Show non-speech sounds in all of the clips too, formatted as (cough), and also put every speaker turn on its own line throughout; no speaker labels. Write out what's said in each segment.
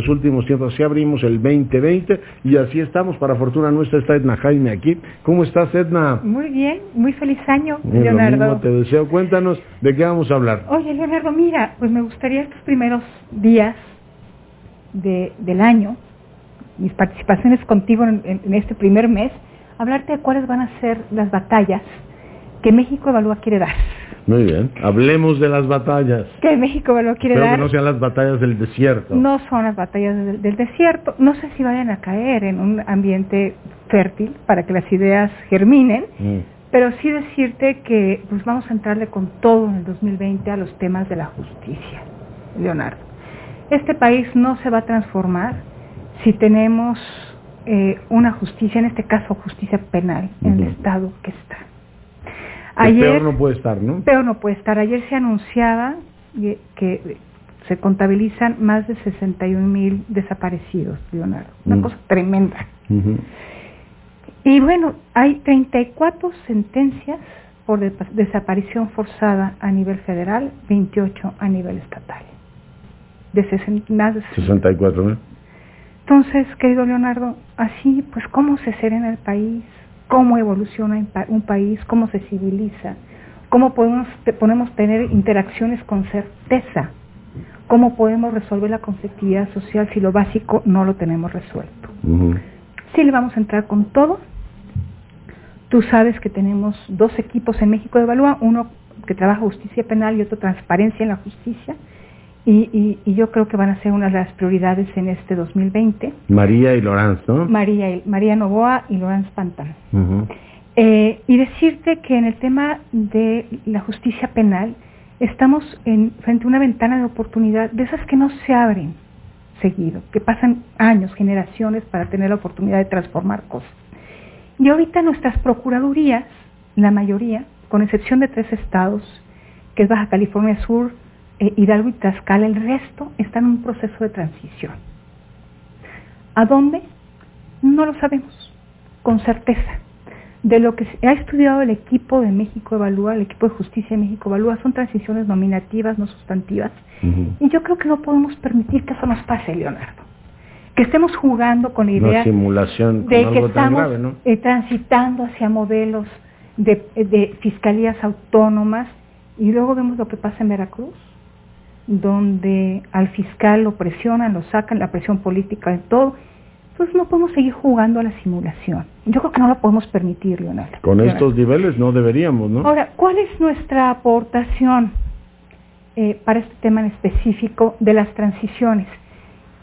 los últimos tiempos, así abrimos el 2020 y así estamos, para fortuna nuestra está Edna Jaime aquí. ¿Cómo estás Edna?
Muy bien, muy feliz año, Leonardo.
Lo mismo te deseo, cuéntanos de qué vamos a hablar.
Oye, Leonardo, mira, pues me gustaría estos primeros días de, del año, mis participaciones contigo en, en- en este primer mes, hablarte de cuáles van a ser las batallas que México Evalúa quiere dar.
Muy bien, hablemos de las batallas,
Que México Evalúa quiere
pero que
dar
no sean las batallas del desierto.
no son las batallas del, del desierto. No sé si vayan a caer en un ambiente fértil para que las ideas germinen,
Mm.
Pero sí decirte que pues vamos a entrarle con todo en el 2020 a los temas de la justicia, Leonardo. Este país no se va a transformar si tenemos eh, una justicia, en este caso justicia penal, en el estado que está.
Peor no puede estar, ¿no?
peor no puede estar. Ayer se anunciaba que se contabilizan más de 61 mil desaparecidos, Leonardo. Una
Mm.
cosa tremenda. Y bueno, hay 34 sentencias por de- desaparición forzada a nivel federal, 28 a nivel estatal. De sesen- más de
64 mil.
Entonces, querido Leonardo, así pues cómo se serena el país, cómo evoluciona un pa- un país, cómo se civiliza, cómo podemos, podemos tener interacciones con certeza, cómo podemos resolver la conflictividad social si lo básico no lo tenemos resuelto.
Ujú.
Sí le vamos a entrar con todo. Tú sabes que tenemos dos equipos en México de Evalúa, uno que trabaja justicia penal y otro transparencia en la justicia. Y, y- y yo creo que van a ser una de las prioridades en este 2020.
María y Lorenz, ¿no?
María, y- María Novoa y Lorenz Pantán.
Ujú.
Eh, y decirte que en el tema de la justicia penal estamos en, frente a una ventana de oportunidad de esas que no se abren seguido, que pasan años, generaciones para tener la oportunidad de transformar cosas. Y ahorita nuestras procuradurías, la mayoría, con excepción de tres estados, que es Baja California Sur, eh, Hidalgo y Tlaxcala, el resto están en un proceso de transición. ¿A dónde? No lo sabemos, con certeza. De lo que ha estudiado el equipo de México Evalúa, el equipo de justicia de México Evalúa, son transiciones nominativas, no sustantivas. Y yo creo que no podemos permitir que eso nos pase, Leonardo. Que estemos jugando con la idea
simulación
de que estamos
grave, ¿no?
eh, transitando hacia modelos de, de fiscalías autónomas y luego vemos lo que pasa en Veracruz, donde al fiscal lo presionan, lo sacan, la presión política de todo. Entonces no podemos seguir jugando a la simulación. Yo creo que no lo podemos permitir, Leonardo.
Con
Leonardo.
estos niveles no deberíamos, ¿no?
Ahora, ¿cuál es nuestra aportación eh, para este tema en específico de las transiciones?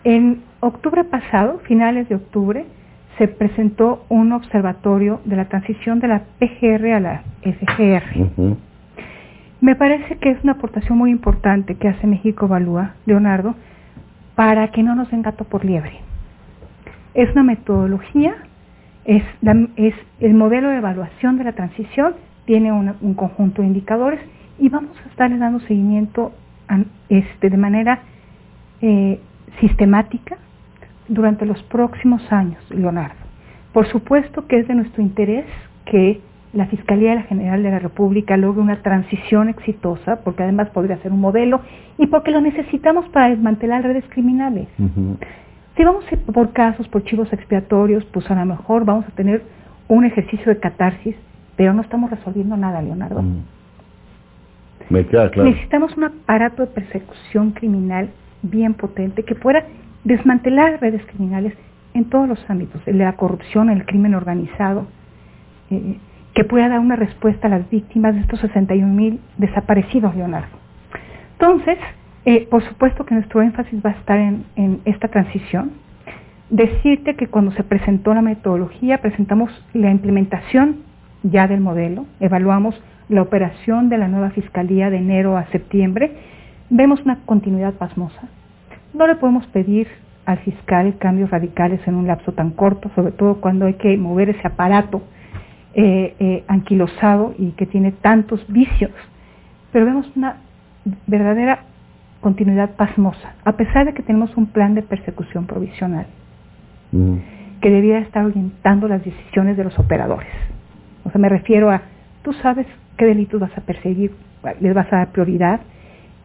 En octubre pasado, finales de octubre, se presentó un observatorio de la transición de la PGR a la FGR.
Ujú.
Me parece que es una aportación muy importante que hace México Evalúa, Leonardo, para que no nos den gato por liebre. Es una metodología, es, el modelo de evaluación de la transición, tiene un conjunto de indicadores y vamos a estarle dando seguimiento a- este, de manera eh, sistemática durante los próximos años, Leonardo. Por supuesto que es de nuestro interés que la Fiscalía General de la República logre una transición exitosa, porque además podría ser un modelo y porque lo necesitamos para desmantelar redes criminales. Si vamos por casos, por chivos expiatorios, pues a lo mejor vamos a tener un ejercicio de catarsis, pero no estamos resolviendo nada, Leonardo.
Ujú. Me queda claro.
Necesitamos un aparato de persecución criminal bien potente que pueda desmantelar redes criminales en todos los ámbitos, el de la corrupción, el crimen organizado, eh, que pueda dar una respuesta a las víctimas de estos 61 mil desaparecidos, Leonardo. Entonces, eh, por supuesto que nuestro énfasis va a estar en esta transición. Decirte que cuando se presentó la metodología, presentamos la implementación ya del modelo, evaluamos la operación de la nueva fiscalía de enero a septiembre, vemos una continuidad pasmosa. No le podemos pedir al fiscal cambios radicales en un lapso tan corto, sobre todo cuando hay que mover ese aparato eh, eh, anquilosado y que tiene tantos vicios. Pero vemos una verdadera continuidad pasmosa, a pesar de que tenemos un plan de persecución provisional
Ujú.
que debiera estar orientando las decisiones de los operadores. O sea, me refiero a, tú sabes qué delitos vas a perseguir, les vas a dar prioridad,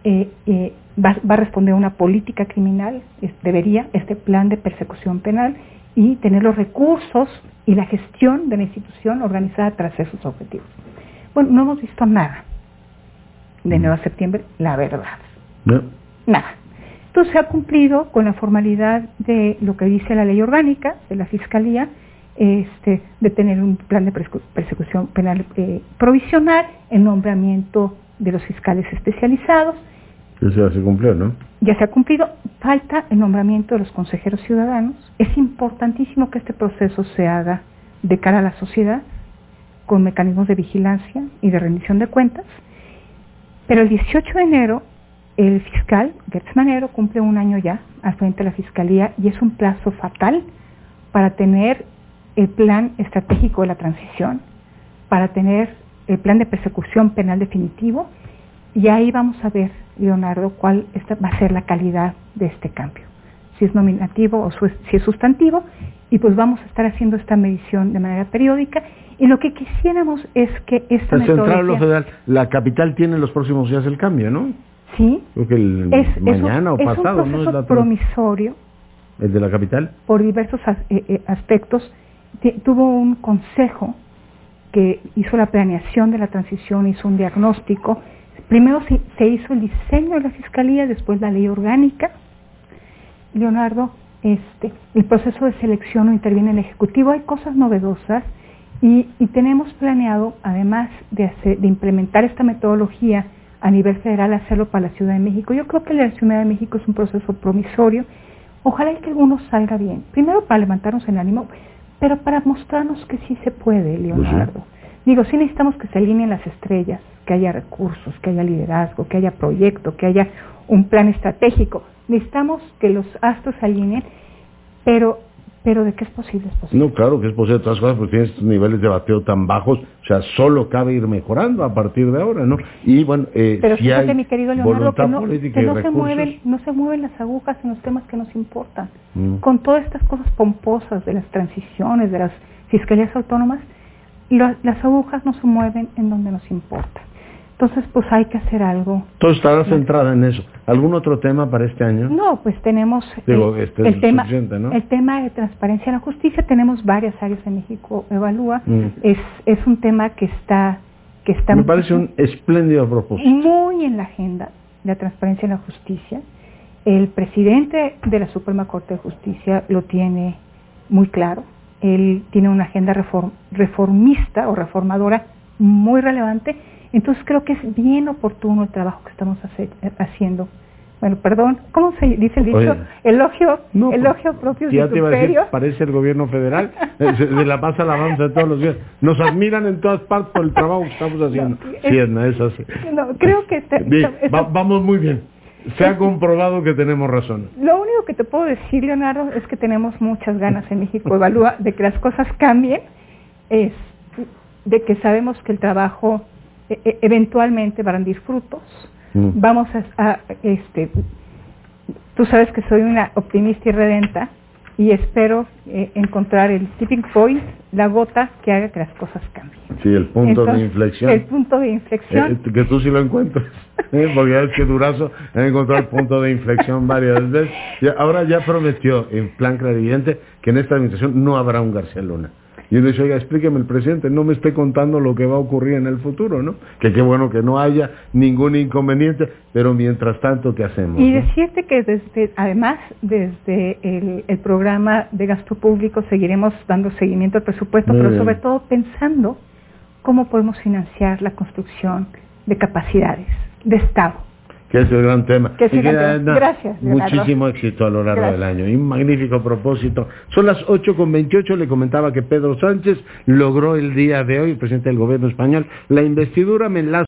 eh, eh, va, va, a responder a una política criminal, es, debería, este plan de persecución penal y tener los recursos y la gestión de la institución organizada tras esos objetivos. Bueno, no hemos visto nada de enero a septiembre, la verdad.
No.
Nada. Entonces se ha cumplido con la formalidad de lo que dice la ley orgánica de la Fiscalía, este, de tener un plan de persecución penal eh, provisional, el nombramiento de los fiscales especializados.
Ya se cumplió, ¿no?
Ya se ha cumplido. Falta el nombramiento de los consejeros ciudadanos. Es importantísimo que este proceso se haga de cara a la sociedad, con mecanismos de vigilancia y de rendición de cuentas. Pero el 18 de enero, el fiscal Gertz Manero cumple un año ya al frente de la Fiscalía y es un plazo fatal para tener el plan estratégico de la transición, para tener el plan de persecución penal definitivo y ahí vamos a ver, Leonardo, cuál va a ser la calidad de este cambio, si es nominativo o si es sustantivo y pues vamos a estar haciendo esta medición de manera periódica y lo que quisiéramos es que esta
la Central lo federal, la capital tiene los próximos días el cambio, ¿no?
Sí.
Creo que el
es,
mañana
es un,
o pasado,
es un
¿no?
proceso
Es la-
promisorio
¿El de la capital?
por diversos as- eh, eh, aspectos. Tuvo un consejo que hizo la planeación de la transición, hizo un diagnóstico. Primero se, hizo el diseño de la fiscalía, después la ley orgánica. Leonardo, este, el proceso de selección no interviene el Ejecutivo, hay cosas novedosas y, tenemos planeado, además de, implementar esta metodología a nivel federal, hacerlo para la Ciudad de México. Yo creo que la Ciudad de México es un proceso promisorio. Ojalá y que alguno salga bien. Primero para levantarnos el ánimo, pero para mostrarnos que sí se puede, Leonardo. Digo, sí necesitamos que se alineen las estrellas, que haya recursos, que haya liderazgo, que haya proyecto, que haya un plan estratégico. Necesitamos que los astros se alineen, pero, pero de qué es posible, es posible.
No, claro que es posible todas cosas, porque tienes estos niveles de bateo tan bajos, o sea, solo cabe ir mejorando a partir de ahora, ¿no? Y bueno, eh,
Pero
si
fíjate,
hay
mi querido Leonardo, que no, que se, mueven, no se mueven las agujas en los temas que nos importan.
Mm.
Con todas estas cosas pomposas de las transiciones, de las fiscalías autónomas, lo- las agujas no se mueven en donde nos importa. Entonces, pues hay que hacer algo.
Entonces estarás centrada en eso. ¿Algún otro tema para este año?
No, pues tenemos
Digo, este
el,
es
tema,
suficiente, ¿no?
el tema de transparencia en la justicia. Tenemos varias áreas en México Evalúa.
Mm.
Es, es un tema que está, que está
Me parece un espléndido propósito.
muy en la agenda la transparencia en la justicia. El presidente de la Suprema Corte de Justicia lo tiene muy claro. Él tiene una agenda reform- reformista o reformadora muy relevante. Entonces creo que es bien oportuno el trabajo que estamos hace- haciendo. Bueno, perdón, ¿cómo se dice el dicho?
Oye.
elogio,
No, pues,
elogio propio
ya
de
te iba a decir, parece el gobierno federal, eh, se, se la pasa alabanza todos los días. Nos admiran en todas partes por el trabajo que estamos haciendo.
No,
Sí,
es-
Edna, es así.
No, creo que
Bien,
esta-
va- vamos muy bien. Se ha comprobado que tenemos razón.
Lo único que te puedo decir, Leonardo, es que tenemos muchas ganas en México Evalúa de que las cosas cambien, es de que sabemos que el trabajo eh, eh, eventualmente va a rendir frutos.
Mm.
Vamos a, a, este, tú sabes que soy una optimista y redenta y espero eh, encontrar el tipping point, la gota que haga que las cosas cambien.
Sí, el punto de inflexión.
El punto de inflexión.
Eh, que tú sí lo encuentres, (laughs) ¿eh? porque ves que Durazo ha encontrado el punto de inflexión varias veces. Y ahora ya prometió en plan clarividente que en esta administración no habrá un García Luna. Y uno dice, oiga, explíqueme el presidente, no me esté contando lo que va a ocurrir en el futuro, ¿no? Que qué bueno que no haya ningún inconveniente, pero mientras tanto, ¿qué hacemos?
Y
no?
decirte que desde, además, desde el, el programa de gasto público seguiremos dando seguimiento al presupuesto,
Muy
pero
bien.
sobre todo pensando cómo podemos financiar la construcción de capacidades de Estado.
Que es el gran tema.
Que es el
Y
gran
que,
tema.
Edna,
Gracias, Leonardo.
Muchísimo éxito a lo largo
Gracias.
del año. Y un magnífico propósito. Son las 8 con 28. Le comentaba que Pedro Sánchez logró el día de hoy, el presidente del gobierno español, la investidura. Me enlazo